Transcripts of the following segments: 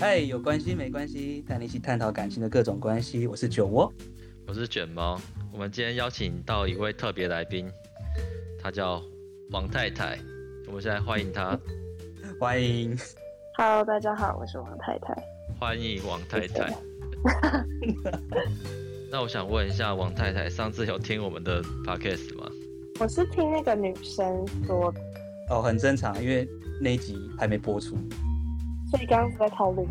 嗨，有关系没关系，带你一起探讨感情的各种关系。我是酒窝，我是卷毛。我们今天邀请到一位特别来宾，他叫王太太。我们现在欢迎他，欢迎。Hello，大家好，我是王太太。欢迎王太太。那我想问一下王太太，上次有听我们的 podcast 吗？我是听那个女生说的。哦，很正常，因为那一集还没播出。所以刚刚是在讨论，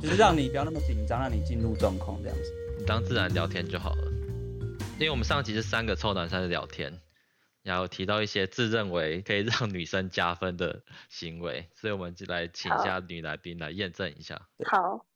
就是让你不要那么紧张，让你进入状况这样子，你当自然聊天就好了。因为我们上集是三个臭男生的聊天，然后提到一些自认为可以让女生加分的行为，所以我们就来请一下女来宾来验证一下。好，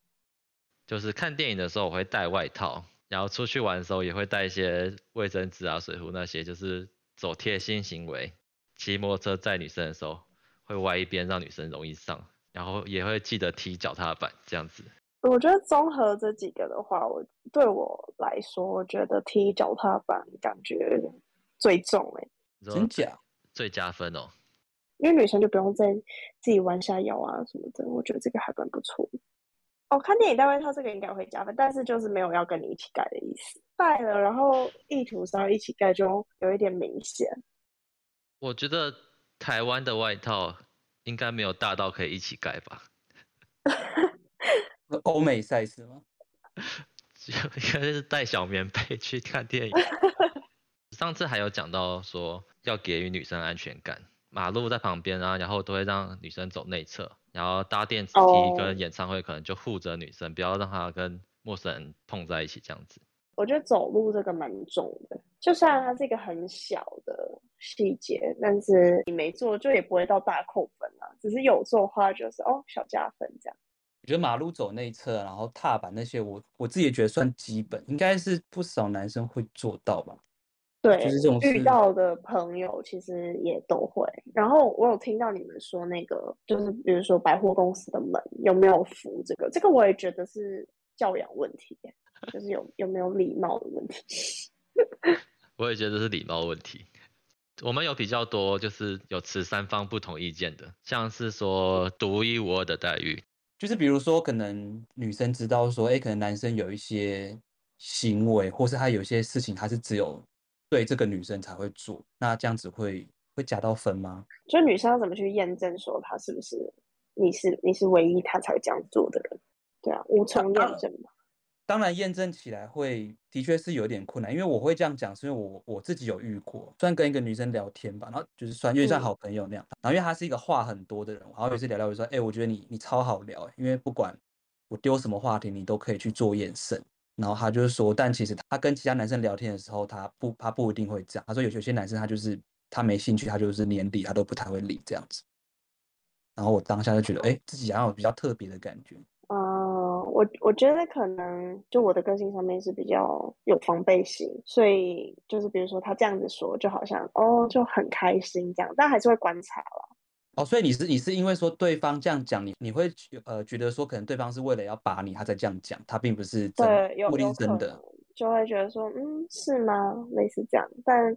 就是看电影的时候我会带外套，然后出去玩的时候也会带一些卫生纸啊、水壶那些，就是走贴心行为。骑摩托车载女生的时候会歪一边，让女生容易上。然后也会记得踢脚踏板这样子。我觉得综合这几个的话，我对我来说，我觉得踢脚踏板感觉最重哎。真假？最加分哦。因为女生就不用再自己弯下腰啊什么的，我觉得这个还蛮不错。哦，看电影戴外套这个应该会加分，但是就是没有要跟你一起盖的意思。戴了，然后意图是要一起盖，就有一点明显。我觉得台湾的外套。应该没有大到可以一起盖吧？欧美赛事吗？应该是带小棉被去看电影。上次还有讲到说要给予女生安全感，马路在旁边啊，然后都会让女生走内侧，然后搭电扶梯跟演唱会可能就护着女生，不要让她跟陌生人碰在一起这样子。我觉得走路这个蛮重的，就算它是一个很小的细节，但是你没做就也不会到大扣分啊。只是有做的话就是哦小加分这样。我觉得马路走内侧，然后踏板那些我，我我自己也觉得算基本，应该是不少男生会做到吧。对，就是这种遇到的朋友其实也都会。然后我有听到你们说那个，就是比如说百货公司的门有没有扶这个，这个我也觉得是教养问题。就是有有没有礼貌的问题，我也觉得是礼貌问题。我们有比较多，就是有持三方不同意见的，像是说独一无二的待遇，就是比如说可能女生知道说，哎，可能男生有一些行为，或是他有些事情，他是只有对这个女生才会做，那这样子会会加到分吗？就女生要怎么去验证说他是不是你是你是唯一他才会这样做的人？对啊，无从验证嘛。当然，验证起来会的确是有点困难，因为我会这样讲，是因为我我自己有遇过，虽然跟一个女生聊天吧，然后就是算，因为像好朋友那样，嗯、然后因为她是一个话很多的人，然后有一次聊聊我说，哎、欸，我觉得你你超好聊，因为不管我丢什么话题，你都可以去做验证。然后他就是说，但其实他跟其他男生聊天的时候，他不他不一定会这样。他说有有些男生他就是他没兴趣，他就是连理他都不太会理这样子。然后我当下就觉得，哎、欸，自己好像有比较特别的感觉。我我觉得可能就我的个性上面是比较有防备心，所以就是比如说他这样子说，就好像哦就很开心这样，但还是会观察了。哦，所以你是你是因为说对方这样讲你，你会呃觉得说可能对方是为了要把你，他才这样讲，他并不是真对有不一定真的，就会觉得说嗯是吗？类似这样，但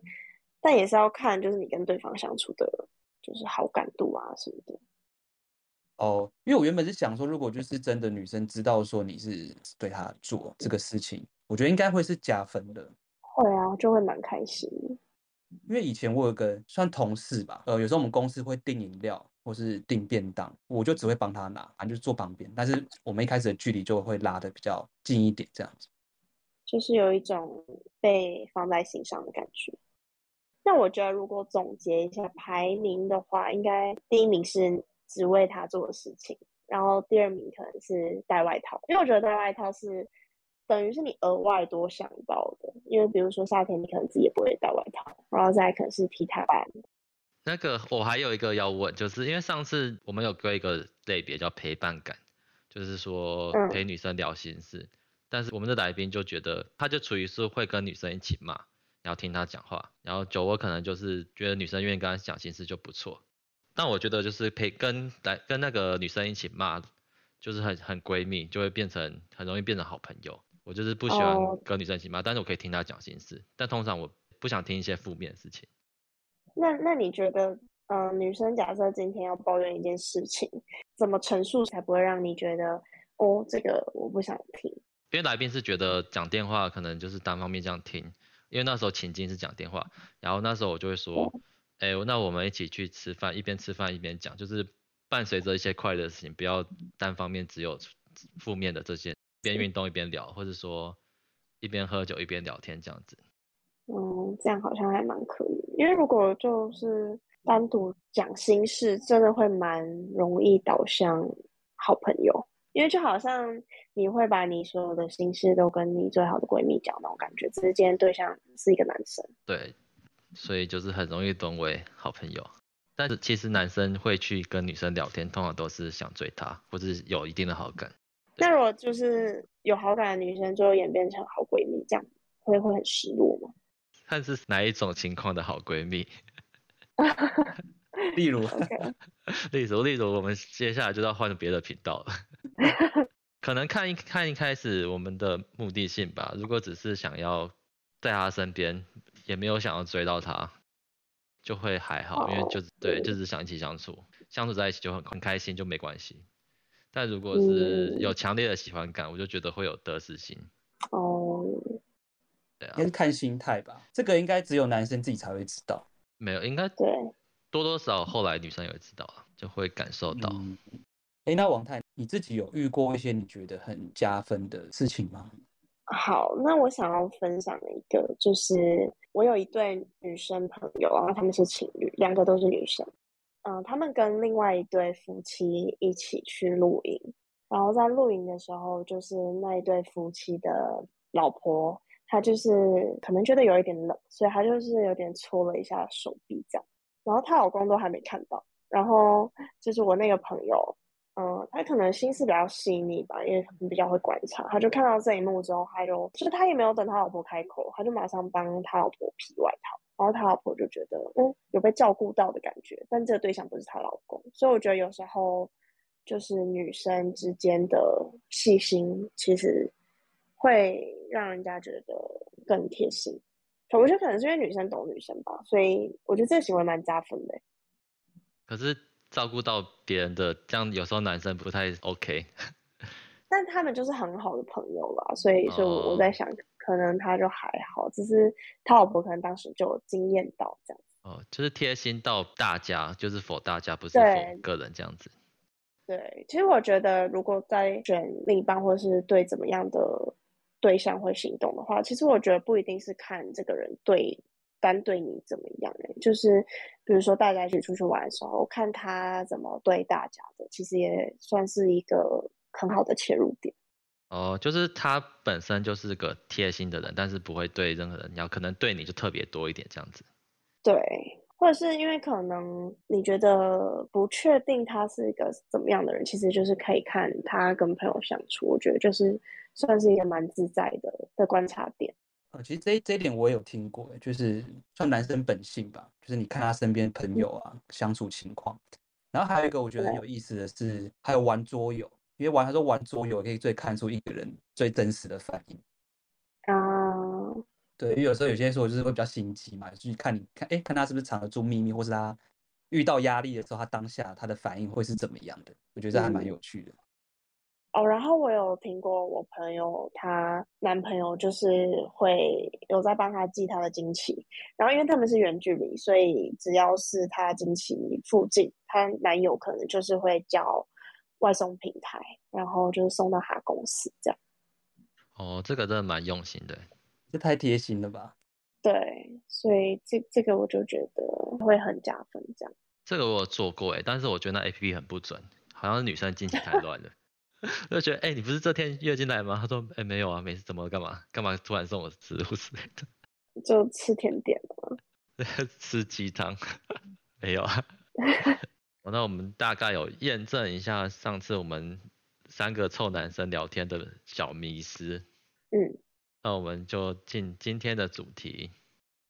但也是要看就是你跟对方相处的，就是好感度啊什么的。哦，因为我原本是想说，如果就是真的女生知道说你是对她做这个事情，我觉得应该会是加分的。会啊，就会蛮开心。因为以前我有个算同事吧，呃，有时候我们公司会订饮料或是订便当，我就只会帮他拿，反正就是坐旁边。但是我们一开始的距离就会拉的比较近一点，这样子。就是有一种被放在心上的感觉。那我觉得如果总结一下排名的话，应该第一名是。只为他做的事情，然后第二名可能是带外套，因为我觉得带外套是等于是你额外多想到的，因为比如说夏天你可能自己也不会带外套，然后再可能是踢踏板。那个我还有一个要问，就是因为上次我们有归一个类别叫陪伴感，就是说陪女生聊心事，嗯、但是我们的来宾就觉得他就处于是会跟女生一起骂，然后听他讲话，然后酒窝可能就是觉得女生愿意跟他讲心事就不错。但我觉得就是陪跟来跟那个女生一起骂，就是很很闺蜜，就会变成很容易变成好朋友。我就是不喜欢跟女生一起骂，oh. 但是我可以听她讲心事。但通常我不想听一些负面的事情。那那你觉得，嗯、呃，女生假设今天要抱怨一件事情，怎么陈述才不会让你觉得哦，这个我不想听。因为来宾是觉得讲电话可能就是单方面这样听，因为那时候情境是讲电话，然后那时候我就会说，哎、欸，那我们一起去吃饭，一边吃饭一边讲，就是伴随着一些快乐的事情，不要单方面只有负面的这些，边运动一边聊，或者说一边喝酒一边聊天这样子。嗯，这样好像还蛮可以，因为如果就是单独讲心事，真的会蛮容易导向好朋友。因为就好像你会把你所有的心事都跟你最好的闺蜜讲那种感觉，只是今天对象是一个男生。对，所以就是很容易沦为好朋友。但是其实男生会去跟女生聊天，通常都是想追她，或是有一定的好感。那如果就是有好感的女生，最后演变成好闺蜜，这样会会很失落吗？看是哪一种情况的好闺蜜。例如 例如，例如，我们接下来就要换别的频道了。可能看一看一开始我们的目的性吧。如果只是想要在她身边，也没有想要追到他，就会还好，oh. 因为就是对，就是想一起相处，相处在一起就很很开心，就没关系。但如果是有强烈的喜欢感，我就觉得会有得失心。哦，oh. 对啊，应该是看心态吧。这个应该只有男生自己才会知道。没有，应该对。多多少少后来女生也会知道了，就会感受到。哎、嗯欸，那王太，你自己有遇过一些你觉得很加分的事情吗？好，那我想要分享的一个，就是我有一对女生朋友，然后他们是情侣，两个都是女生。嗯、呃，他们跟另外一对夫妻一起去露营，然后在露营的时候，就是那一对夫妻的老婆，她就是可能觉得有一点冷，所以她就是有点搓了一下手臂这样。然后她老公都还没看到，然后就是我那个朋友，嗯，他可能心思比较细腻吧，因为可能比较会观察，他就看到这一幕之后，他就就是他也没有等他老婆开口，他就马上帮他老婆披外套，然后他老婆就觉得嗯有被照顾到的感觉，但这个对象不是她老公，所以我觉得有时候就是女生之间的细心，其实会让人家觉得更贴心。我觉得可能是因为女生懂女生吧，所以我觉得这个行为蛮加分的。可是照顾到别人的这样，有时候男生不太 OK。但他们就是很好的朋友啦，所以，所以我在想，可能他就还好，只是他老婆可能当时就有经验到这样。哦，就是贴心到大家，就是 for 大家，不是 for 个人这样子。对，对，其实我觉得，如果在选另一半或是对怎么样的。对象会行动的话，其实我觉得不一定是看这个人对单对你怎么样哎，就是比如说大家一起出去玩的时候，看他怎么对大家的，其实也算是一个很好的切入点。哦，就是他本身就是个贴心的人，但是不会对任何人要，可能对你就特别多一点这样子。对。或者是因为可能你觉得不确定他是一个怎么样的人，其实就是可以看他跟朋友相处，我觉得就是算是一个蛮自在的的观察点。呃，其实这这一点我也有听过，就是算男生本性吧，就是你看他身边朋友啊、嗯、相处情况。然后还有一个我觉得很有意思的是，还有玩桌游，因为玩他说玩桌游可以最看出一个人最真实的反应。啊。对，因为有时候有些时候就是会比较心机嘛，就是看你看，哎，看他是不是藏得住秘密，或是他遇到压力的时候，他当下他的反应会是怎么样的？我觉得这还蛮有趣的。哦，然后我有听过我朋友她男朋友就是会有在帮她寄她的经期，然后因为他们是远距离，所以只要是她经期附近，她男友可能就是会叫外送平台，然后就是送到她公司这样。哦，这个真的蛮用心的。这太贴心了吧？对，所以这这个我就觉得会很加分，这样。这个我有做过哎，但是我觉得那 APP 很不准，好像是女生经期太乱了，就觉得哎，你不是这天月经来吗？他说哎没有啊，没事，怎么干嘛干嘛突然送我食物之类的？就吃甜点吗？吃鸡汤？没有啊。那我们大概有验证一下上次我们三个臭男生聊天的小迷思。嗯。那我们就进今天的主题。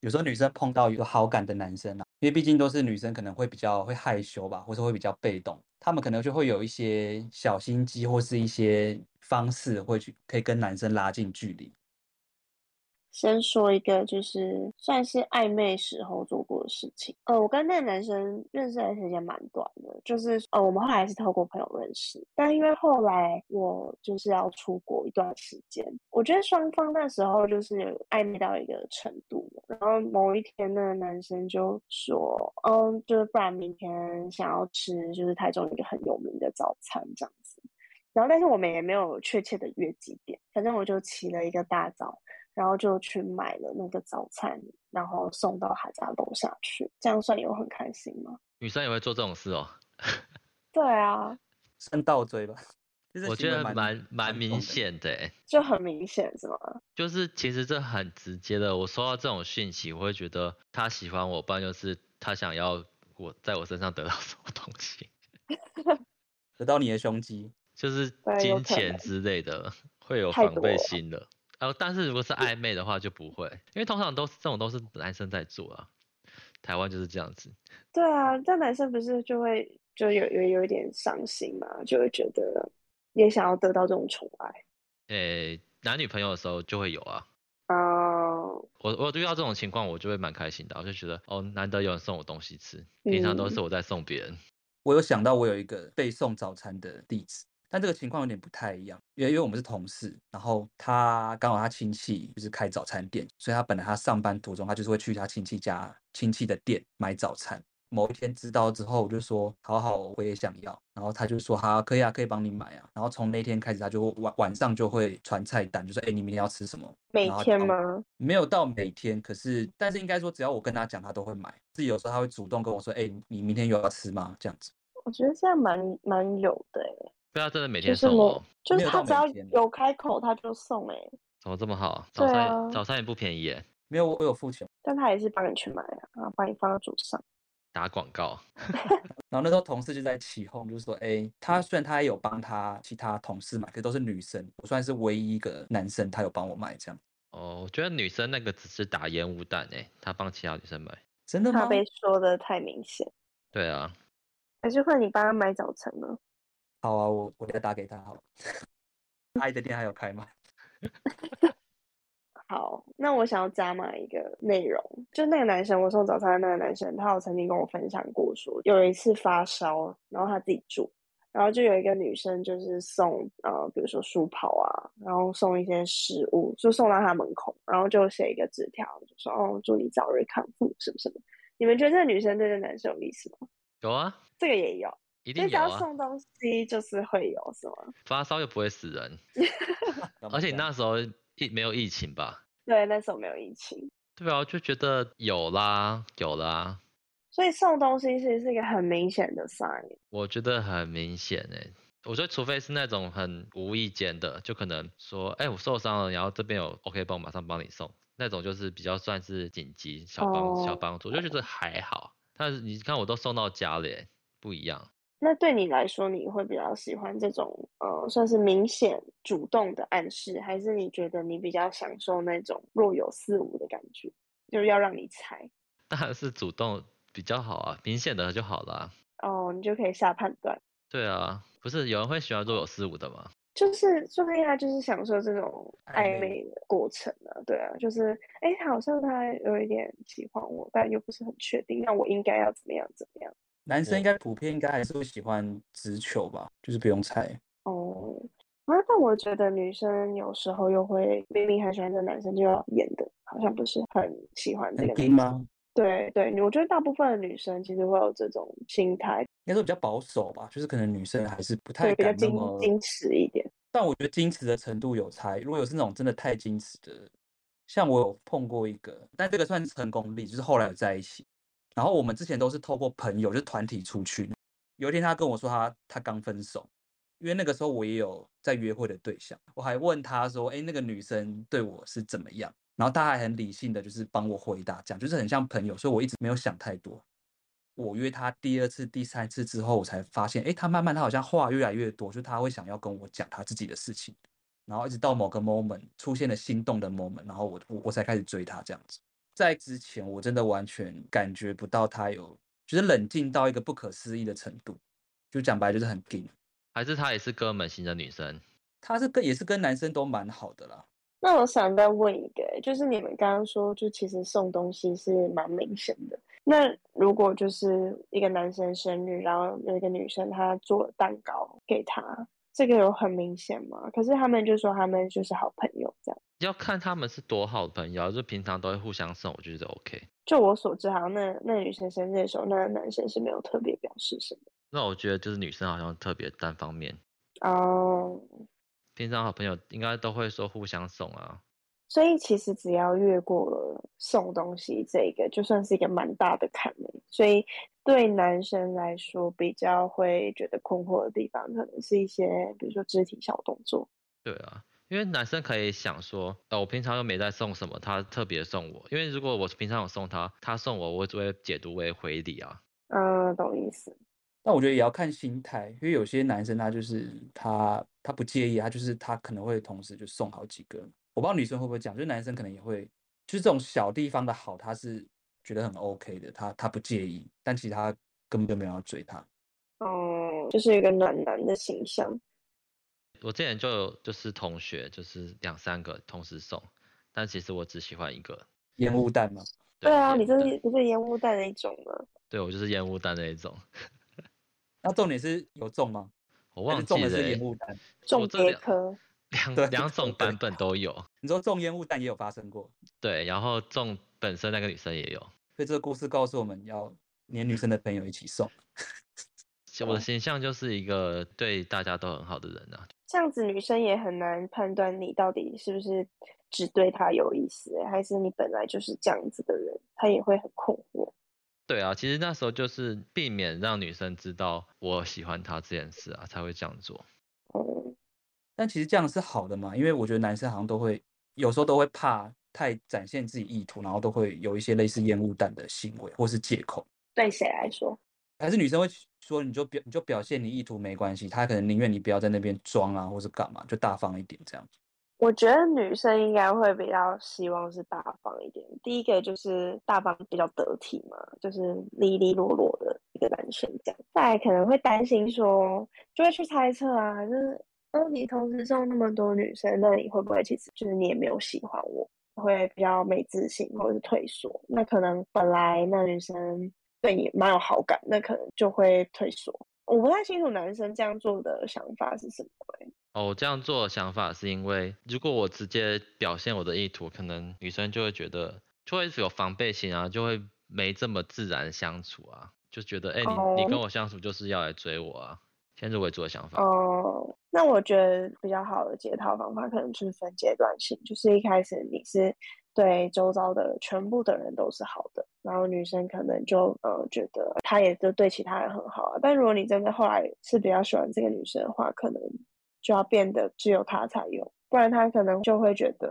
有时候女生碰到有好感的男生啊，因为毕竟都是女生，可能会比较会害羞吧，或者会比较被动，他们可能就会有一些小心机，或是一些方式会去可以跟男生拉近距离。先说一个，就是算是暧昧时候做过的事情。呃，我跟那个男生认识的时间蛮短的，就是呃，我们后来是透过朋友认识，但因为后来我就是要出国一段时间，我觉得双方那时候就是暧昧到一个程度。然后某一天，那个男生就说：“嗯，就是不然明天想要吃，就是台中一个很有名的早餐这样子。”然后，但是我们也没有确切的约几点，反正我就起了一个大早。然后就去买了那个早餐，然后送到他家楼下去，这样算有很开心吗？女生也会做这种事哦。对啊，算倒追吧。我觉得蛮蛮明显的，就很明显是吗？就是其实这很直接的，我收到这种讯息，我会觉得他喜欢我，不然就是他想要我在我身上得到什么东西，得到你的胸肌，就是金钱之类的，会有防备心的。呃，但是如果是暧昧的话就不会，因为通常都是这种都是男生在做啊，台湾就是这样子。对啊，但男生不是就会就有有有一点伤心嘛，就会觉得也想要得到这种宠爱。诶、欸，男女朋友的时候就会有啊。哦、uh。我我遇到这种情况，我就会蛮开心的，我就觉得哦，难得有人送我东西吃，平常都是我在送别人。我有想到我有一个被送早餐的例子。但这个情况有点不太一样，因为因为我们是同事，然后他刚好他亲戚就是开早餐店，所以他本来他上班途中他就是会去他亲戚家亲戚的店买早餐。某一天知道之后，我就说好好，我也想要。然后他就说好，可以啊，可以帮你买啊。然后从那天开始，他就晚晚上就会传菜单，就说哎，你明天要吃什么？每天吗？没有到每天，可是但是应该说只要我跟他讲，他都会买。自己有时候他会主动跟我说，哎，你明天有要吃吗？这样子。我觉得这样蛮蛮有的哎。对啊，真的每天送哦，就是他只要有开口他就送哎，怎么这么好？早餐、啊、早餐也不便宜耶。没有，我有付钱，但他也是帮你去买啊，然后帮你放到桌上。打广告。然后那时候同事就在起哄，就是说，哎，他虽然他也有帮他其他同事买，可是都是女生，我算是唯一一个男生，他有帮我买这样。哦，我觉得女生那个只是打烟雾弹哎，他帮其他女生买，真的吗？他被说的太明显。对啊。还是换你帮他买早餐呢？好啊，我我再打给他好了。阿姨的店还有开吗？好，那我想要加码一个内容，就那个男生，我送早餐的那个男生，他有曾经跟我分享过说，说有一次发烧，然后他自己住，然后就有一个女生就是送呃，比如说书跑啊，然后送一些食物，就送到他门口，然后就写一个纸条，就说哦，祝你早日康复，什么什么。你们觉得这个女生对这个男生有意思吗？有啊，这个也有。一定有啊！送东西就是会有什么？发烧又不会死人，而且你那时候疫没有疫情吧？对，那时候没有疫情。对啊，就觉得有啦，有啦。所以送东西其实是一个很明显的 sign。我觉得很明显诶，我觉得除非是那种很无意间的，就可能说，哎，我受伤了，然后这边有 OK 绷，马上帮你送，那种就是比较算是紧急小帮、oh. 小帮助，就觉得还好。但是你看，我都送到家了，不一样。那对你来说，你会比较喜欢这种呃，算是明显主动的暗示，还是你觉得你比较享受那种若有似无的感觉，就是要让你猜？当然是主动比较好啊，明显的就好了。哦，你就可以下判断。对啊，不是有人会喜欢若有似无的吗？就是说不定他就是享受这种暧昧的过程啊。对啊，就是哎，好像他有一点喜欢我，但又不是很确定，那我应该要怎么样怎么样？男生应该普遍应该还是会喜欢直球吧，就是不用猜。哦，啊，但我觉得女生有时候又会明明很喜欢这个男生，就要演的好像不是很喜欢这个男生吗？对对，我觉得大部分的女生其实会有这种心态，应该说比较保守吧，就是可能女生还是不太敢那么矜持一点。但我觉得矜持的程度有差，如果有是那种真的太矜持的，像我有碰过一个，但这个算是成功例，就是后来有在一起。然后我们之前都是透过朋友，就是团体出去。有一天他跟我说他他刚分手，因为那个时候我也有在约会的对象，我还问他说，哎，那个女生对我是怎么样？然后他还很理性的就是帮我回答，这样就是很像朋友，所以我一直没有想太多。我约他第二次、第三次之后，我才发现，哎，他慢慢他好像话越来越多，就他会想要跟我讲他自己的事情，然后一直到某个 moment 出现了心动的 moment，然后我我我才开始追他这样子。在之前我真的完全感觉不到她有就是冷静到一个不可思议的程度就讲白就是很还是她也是哥们型的女生？她是跟也是跟男生都蛮好的啦。那我想再问一个就是你们刚刚说就其实送东西是蛮明显的那如果就是一个男生生日然后有一个女生她做了蛋糕给他这个有很明显吗？可是他们就说他们就是好朋友这样。要看他们是多好的朋友，就平常都会互相送，我觉得 OK。就我所知，好像那那女生生日的时候，那个男生是没有特别表示什么。那我觉得就是女生好像特别单方面哦。Oh. 平常好朋友应该都会说互相送啊，所以其实只要越过了送东西这个，就算是一个蛮大的坎了。所以对男生来说，比较会觉得困惑的地方，可能是一些比如说肢体小动作。对啊，因为男生可以想说，呃，我平常又没在送什么，他特别送我。因为如果我平常有送他，他送我，我只会解读为回礼啊。嗯，懂意思。但我觉得也要看心态，因为有些男生他就是他他不介意，他就是他可能会同时就送好几个。我不知道女生会不会讲，就是男生可能也会，就是这种小地方的好，他是觉得很 OK 的，他他不介意，但其实他根本就没有要追他。哦，就是一个暖男的形象。我之前就有就是同学就是两三个同时送，但其实我只喜欢一个。烟雾弹吗？对，对啊，你这是不是烟雾弹那一种吗？对，我就是烟雾弹那一种。那重点是有中吗？我忘记了、欸。中的是烟雾弹，中别科，两两种版本都有。你说中烟雾弹也有发生过？对，然后中本身那个女生也有。所以这个故事告诉我们要连女生的朋友一起送。我的形象就是一个对大家都很好的人啊。这样子女生也很难判断你到底是不是只对她有意思，还是你本来就是这样子的人，她也会很困惑。对啊，其实那时候就是避免让女生知道我喜欢她这件事啊，才会这样做。哦，但其实这样是好的嘛，因为我觉得男生好像都会有时候都会怕太展现自己意图，然后都会有一些类似烟雾弹的行为或是借口。对谁来说？还是女生会说你就表你就表现你意图没关系，她可能宁愿你不要在那边装啊，或是干嘛，就大方一点这样子。我觉得女生应该会比较希望是大方一点。第一个就是大方比较得体嘛，就是利利落落的一个男生这样。再来可能会担心说，就会去猜测啊，就是哦，你同时送那么多女生，那你会不会其实就是你也没有喜欢我，会比较没自信或者是退缩？那可能本来那女生对你蛮有好感，那可能就会退缩。我不太清楚男生这样做的想法是什么。哦，我这样做的想法是因为，如果我直接表现我的意图，可能女生就会觉得，就会有防备心啊，就会没这么自然相处啊，就觉得，哎、欸，你、oh. 你跟我相处就是要来追我啊，先入为主的想法。哦，oh. 那我觉得比较好的解套方法，可能就是分阶段性，就是一开始你是对周遭的全部的人都是好的，然后女生可能就呃觉得她也就对其他人很好啊，但如果你真的后来是比较喜欢这个女生的话，可能。就要变得只有她才有，不然她可能就会觉得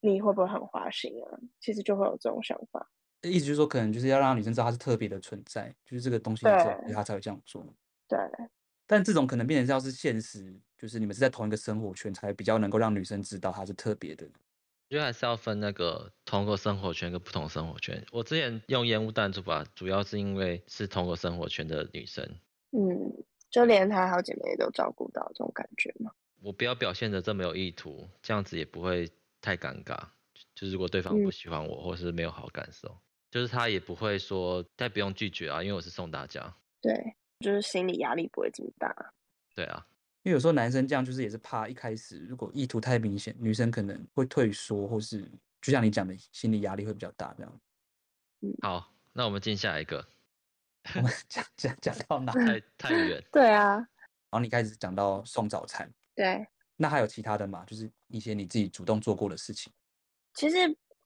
你会不会很花心啊？其实就会有这种想法。意思就是说，可能就是要让女生知道她是特别的存在，就是这个东西之后，对他才会这样做。对。但这种可能变成是要是现实，就是你们是在同一个生活圈，才比较能够让女生知道她是特别的。我觉得还是要分那个同个生活圈跟不同生活圈。我之前用烟雾弹做法，主要是因为是同个生活圈的女生。嗯。就连她好姐妹都照顾到这种感觉嘛？我不要表现的这么有意图，这样子也不会太尴尬。就是如果对方不喜欢我，嗯、或是没有好感受，就是他也不会说，但不用拒绝啊，因为我是送大家。对，就是心理压力不会这么大。对啊，因为有时候男生这样就是也是怕一开始如果意图太明显，女生可能会退缩，或是就像你讲的，心理压力会比较大这样。嗯，好，那我们进下一个。我们讲讲讲到哪？太太远。对啊。然后你开始讲到送早餐。对。那还有其他的吗？就是一些你自己主动做过的事情。其实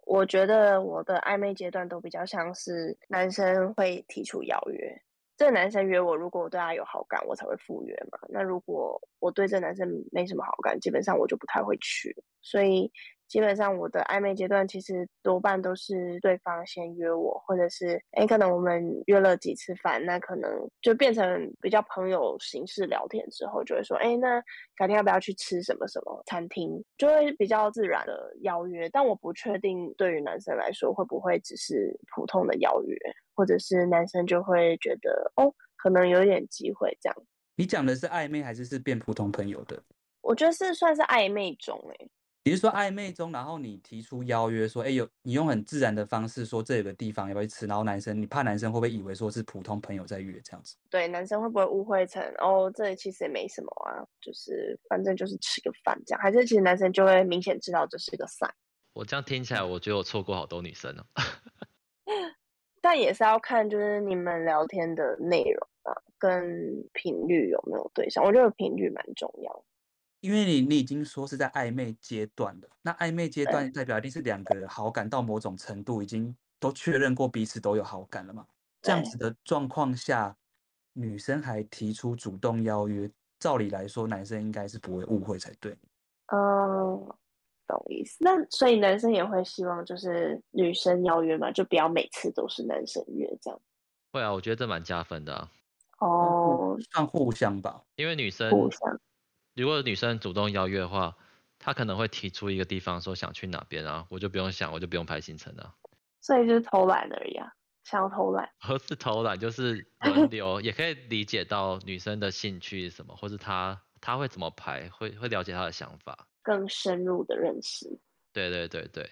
我觉得我的暧昧阶段都比较像是男生会提出邀约，这个男生约我，如果我对他有好感，我才会赴约嘛。那如果我对这男生没什么好感，基本上我就不太会去。所以。基本上我的暧昧阶段其实多半都是对方先约我，或者是哎，可能我们约了几次饭，那可能就变成比较朋友形式聊天之后，就会说哎，那改天要不要去吃什么什么餐厅，就会比较自然的邀约。但我不确定对于男生来说会不会只是普通的邀约，或者是男生就会觉得哦，可能有点机会这样。你讲的是暧昧还是是变普通朋友的？我觉得是算是暧昧中哎。比如说暧昧中，然后你提出邀约说，哎，有你用很自然的方式说这有个地方要不要去吃，然后男生你怕男生会不会以为说是普通朋友在约这样子？对，男生会不会误会成哦，这里其实也没什么啊，就是反正就是吃个饭这样，还是其实男生就会明显知道这是个 sign？我这样听起来，我觉得我错过好多女生哦。但也是要看就是你们聊天的内容啊，跟频率有没有对上，我觉得频率蛮重要。因为你你已经说是在暧昧阶段了，那暧昧阶段代表一定是两个人好感到某种程度，已经都确认过彼此都有好感了嘛？这样子的状况下，女生还提出主动邀约，照理来说男生应该是不会误会才对。嗯，懂意思。那所以男生也会希望就是女生邀约嘛，就不要每次都是男生约这样。会啊，我觉得这蛮加分的啊。哦，算互相吧，因为女生互相。如果女生主动邀约的话，她可能会提出一个地方说想去哪边啊，我就不用想，我就不用排行程了。所以就是偷懒而已啊，想要偷懒。不 是偷懒，就是轮流，也可以理解到女生的兴趣是什么，或是她她会怎么排，会会了解她的想法，更深入的认识。对对对对。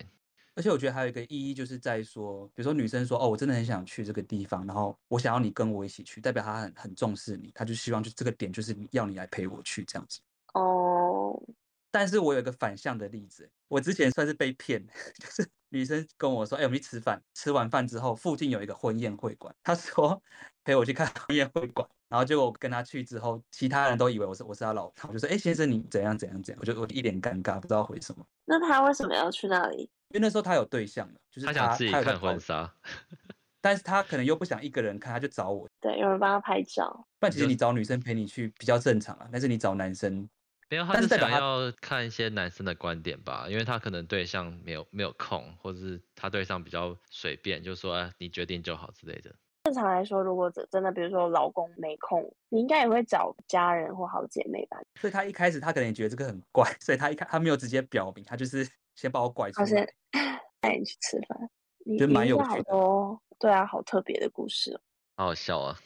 而且我觉得还有一个意义，就是在说，比如说女生说，哦，我真的很想去这个地方，然后我想要你跟我一起去，代表她很很重视你，她就希望就这个点就是要你来陪我去这样子。哦，oh. 但是我有一个反向的例子，我之前算是被骗，就是女生跟我说，哎、欸，我们去吃饭，吃完饭之后附近有一个婚宴会馆，她说陪我去看婚宴会馆，然后结果我跟她去之后，其他人都以为我是我是她老婆，我就说，哎、欸，先生你怎样怎样怎样，我就我一脸尴尬，不知道回什么。那她为什么要去那里？因为那时候她有对象了，就是他，他想自己看婚纱，但是他可能又不想一个人看，他就找我，对，有人帮他拍照。但其实你找女生陪你去比较正常啊，但是你找男生。没有，他是想要看一些男生的观点吧，因为他可能对象没有没有空，或者是他对象比较随便，就说哎，你决定就好之类的。正常来说，如果真的，比如说老公没空，你应该也会找家人或好姐妹吧。所以他一开始他可能也觉得这个很怪，所以他一开他没有直接表明，他就是先把我拐出来，先 带你去吃饭，觉得蛮有趣的。哦，对啊，好特别的故事哦，好好笑啊。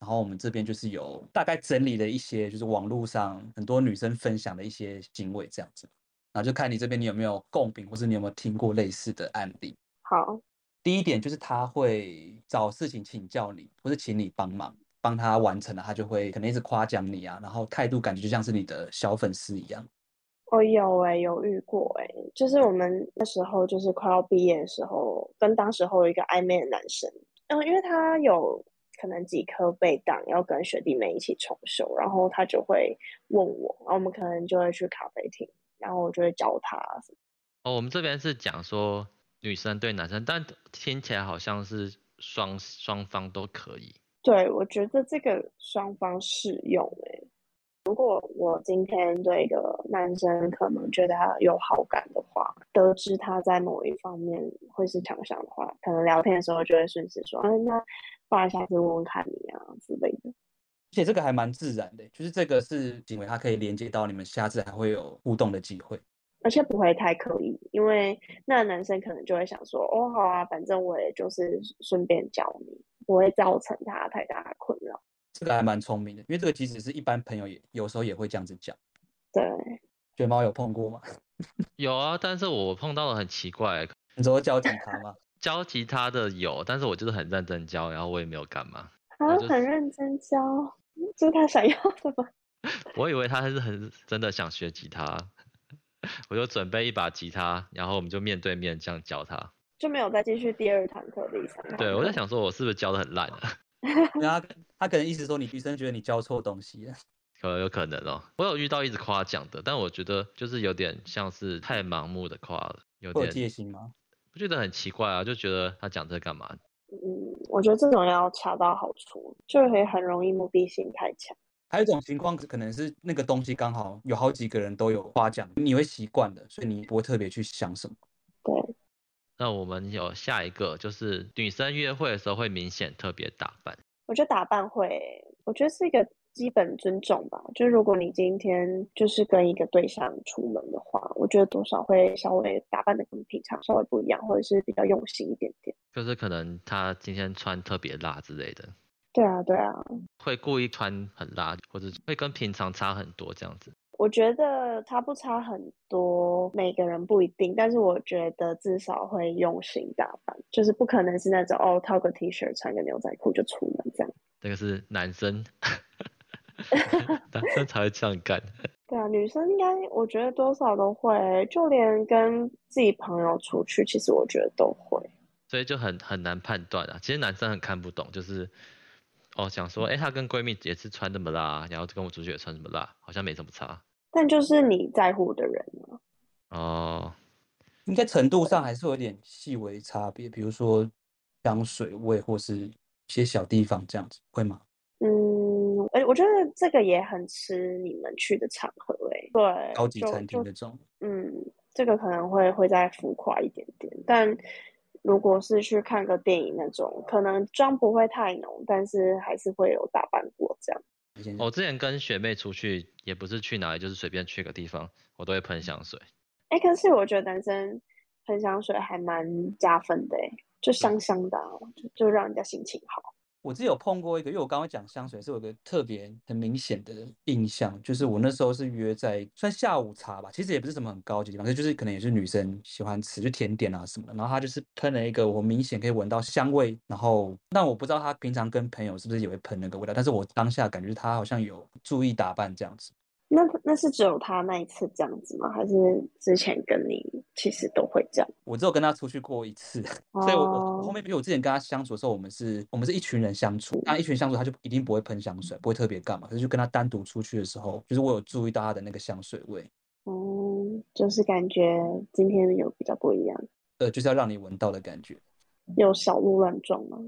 然后我们这边就是有大概整理了一些，就是网络上很多女生分享的一些行为这样子，然后就看你这边你有没有共鸣，或是你有没有听过类似的案例。好，第一点就是他会找事情请教你，或是请你帮忙，帮他完成了，他就会可能一直夸奖你啊，然后态度感觉就像是你的小粉丝一样。我有哎、欸，有遇过哎、欸，就是我们那时候就是快要毕业的时候，跟当时候一个暧昧的男生，嗯，因为他有。可能几科被挡要跟学弟妹一起重修，然后他就会问我，然后我们可能就会去咖啡厅，然后我就会教他。哦，我们这边是讲说女生对男生，但听起来好像是双双方都可以。对，我觉得这个双方适用诶。如果我今天对一个男生可能觉得他有好感的话，得知他在某一方面会是强项的话，可能聊天的时候就会顺势说，嗯，那。不然下次问问看你啊之类的，而且这个还蛮自然的，就是这个是行为，它可以连接到你们下次还会有互动的机会，而且不会太刻意，因为那男生可能就会想说，哦，好啊，反正我也就是顺便教你，不会造成他太大的困扰。这个还蛮聪明的，因为这个其实是一般朋友也有时候也会这样子讲。对，卷毛有碰过吗？有啊，但是我碰到的很奇怪，你说教警察吗？教吉他的有，但是我就是很认真教，然后我也没有干嘛。他很认真教，这是他想要的吗？我以为他还是很真的想学吉他，我就准备一把吉他，然后我们就面对面这样教他，就没有再继续第二堂课的意思。对，我在想说，我是不是教的很烂啊？然后他，他可能意思说，你女生觉得你教错东西了，可能有可能哦。我有遇到一直夸奖的，但我觉得就是有点像是太盲目的夸了，有点戒心吗？不觉得很奇怪啊？就觉得他讲这干嘛？嗯，我觉得这种要恰到好处，就会很容易目的性太强。还有一种情况可能是那个东西刚好有好几个人都有夸奖，你会习惯的，所以你不会特别去想什么。对。那我们有下一个，就是女生约会的时候会明显特别打扮。我觉得打扮会，我觉得是一个。基本尊重吧，就是如果你今天就是跟一个对象出门的话，我觉得多少会稍微打扮的跟平常稍微不一样，或者是比较用心一点点。就是可能他今天穿特别辣之类的。对啊，对啊。会故意穿很辣，或者会跟平常差很多这样子。我觉得差不差很多，每个人不一定，但是我觉得至少会用心打扮，就是不可能是那种哦，套个 T 恤，穿个牛仔裤就出门这样。这个是男生，男生才会这样干。对啊，女生应该我觉得多少都会，就连跟自己朋友出去，其实我觉得都会。所以就很很难判断啊。其实男生很看不懂，就是哦，想说，哎，她跟闺蜜也是穿这么辣，然后跟我出去也穿这么辣，好像没什么差。但就是你在乎的人啊。哦，应该程度上还是有点细微差别，比如说香水味或是一些小地方这样子，会吗？嗯，哎，我觉得这个也很吃你们去的场合，哎，对，高级餐厅那种。嗯，这个可能会会再浮夸一点点，但。如果是去看个电影那种，可能妆不会太浓，但是还是会有打扮过这样。我之前跟学妹出去，也不是去哪里，就是随便去个地方，我都会喷香水。哎、欸，可是我觉得男生喷香水还蛮加分的，哎，就香香的，就就让人家心情好。我自己有碰过一个，因为我刚刚讲香水是有一个特别很明显的印象，就是我那时候是约在算下午茶吧，其实也不是什么很高级的地方，就是可能也是女生喜欢吃，就甜点啊什么的。然后她就是喷了一个我明显可以闻到香味，然后但我不知道她平常跟朋友是不是也会喷那个味道，但是我当下感觉她好像有注意打扮这样子。那那是只有他那一次这样子吗？还是之前跟你其实都会这样？我只有跟他出去过一次，哦、所以我我后面比如我之前跟他相处的时候，我们是我们是一群人相处，那一群相处他就一定不会喷香水，不会特别干嘛。可是就跟他单独出去的时候，就是我有注意到他的那个香水味。嗯，就是感觉今天有比较不一样。呃，就是要让你闻到的感觉。有小鹿乱撞吗？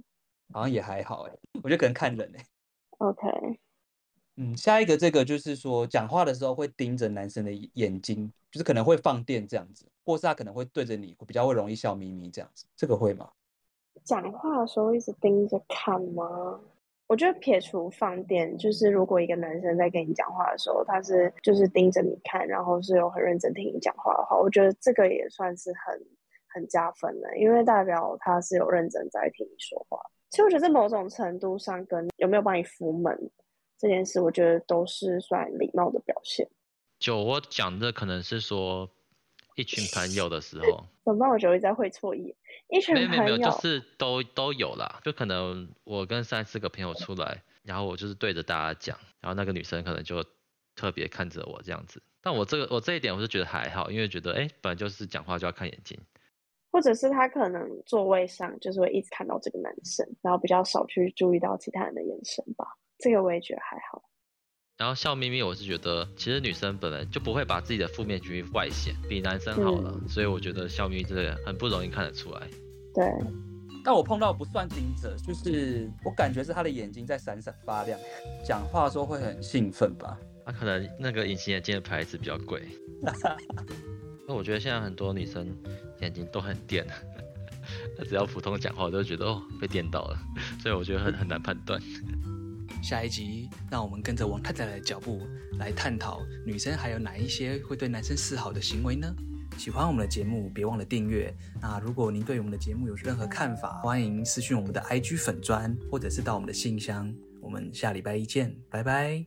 好像也还好哎，我觉得可能看人哎。OK。嗯，下一个这个就是说，讲话的时候会盯着男生的眼睛，就是可能会放电这样子，或是他可能会对着你，比较会容易笑眯眯这样子，这个会吗？讲话的时候一直盯着看吗？我觉得撇除放电，就是如果一个男生在跟你讲话的时候，他是就是盯着你看，然后是有很认真听你讲话的话，我觉得这个也算是很很加分的，因为代表他是有认真在听你说话。其实我觉得在某种程度上跟有没有帮你扶门。这件事我觉得都是算礼貌的表现。就我讲的可能是说一群朋友的时候，怎么办？我觉得我在会错意。一群朋友没有没有，就是都都有啦。就可能我跟三四个朋友出来，然后我就是对着大家讲，然后那个女生可能就特别看着我这样子。但我这个我这一点我是觉得还好，因为觉得哎，本来就是讲话就要看眼睛。或者是他可能座位上就是会一直看到这个男生，然后比较少去注意到其他人的眼神吧。这个我也觉得还好，然后笑眯眯，我是觉得其实女生本来就不会把自己的负面情绪外显，比男生好了，嗯、所以我觉得笑眯眯这个很不容易看得出来。对，但我碰到不算盯着，就是我感觉是他的眼睛在闪闪发亮，讲话的时候会很兴奋吧？他、啊、可能那个隐形眼镜的牌子比较贵。那我觉得现在很多女生眼睛都很电，只要普通讲话我都觉得哦被电到了，所以我觉得很很难判断。下一集，让我们跟着王太太的脚步来探讨女生还有哪一些会对男生示好的行为呢？喜欢我们的节目，别忘了订阅。那如果您对我们的节目有任何看法，欢迎私讯我们的 IG 粉砖，或者是到我们的信箱。我们下礼拜一见，拜拜。